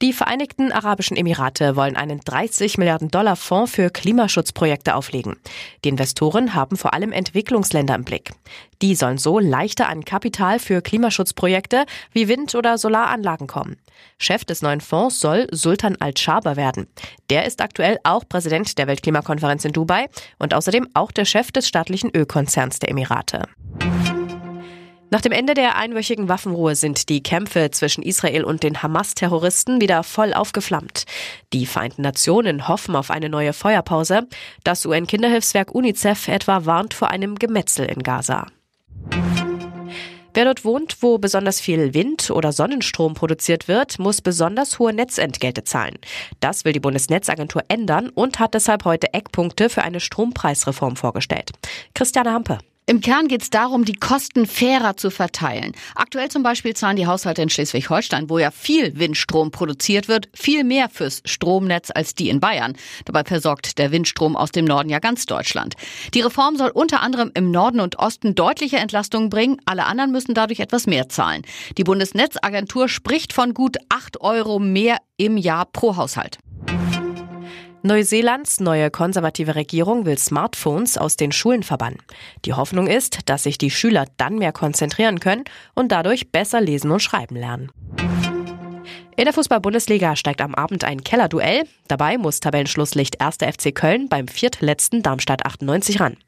Die Vereinigten Arabischen Emirate wollen einen 30 Milliarden Dollar Fonds für Klimaschutzprojekte auflegen. Die Investoren haben vor allem Entwicklungsländer im Blick. Die sollen so leichter an Kapital für Klimaschutzprojekte wie Wind- oder Solaranlagen kommen. Chef des neuen Fonds soll Sultan Al-Shaber werden. Der ist aktuell auch Präsident der Weltklimakonferenz in Dubai und außerdem auch der Chef des staatlichen Ölkonzerns der Emirate. Nach dem Ende der einwöchigen Waffenruhe sind die Kämpfe zwischen Israel und den Hamas-Terroristen wieder voll aufgeflammt. Die Vereinten Nationen hoffen auf eine neue Feuerpause. Das UN-Kinderhilfswerk UNICEF etwa warnt vor einem Gemetzel in Gaza. Wer dort wohnt, wo besonders viel Wind- oder Sonnenstrom produziert wird, muss besonders hohe Netzentgelte zahlen. Das will die Bundesnetzagentur ändern und hat deshalb heute Eckpunkte für eine Strompreisreform vorgestellt. Christiane Hampe. Im Kern geht es darum, die Kosten fairer zu verteilen. Aktuell zum Beispiel zahlen die Haushalte in Schleswig-Holstein, wo ja viel Windstrom produziert wird, viel mehr fürs Stromnetz als die in Bayern. Dabei versorgt der Windstrom aus dem Norden ja ganz Deutschland. Die Reform soll unter anderem im Norden und Osten deutliche Entlastungen bringen. Alle anderen müssen dadurch etwas mehr zahlen. Die Bundesnetzagentur spricht von gut acht Euro mehr im Jahr pro Haushalt. Neuseelands neue konservative Regierung will Smartphones aus den Schulen verbannen. Die Hoffnung ist, dass sich die Schüler dann mehr konzentrieren können und dadurch besser lesen und schreiben lernen. In der Fußball-Bundesliga steigt am Abend ein Kellerduell. Dabei muss Tabellenschlusslicht 1. FC Köln beim viertletzten Darmstadt 98 ran.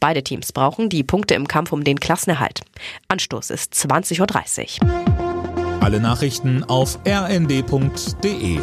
Beide Teams brauchen die Punkte im Kampf um den Klassenerhalt. Anstoß ist 20.30 Uhr. Alle Nachrichten auf rnd.de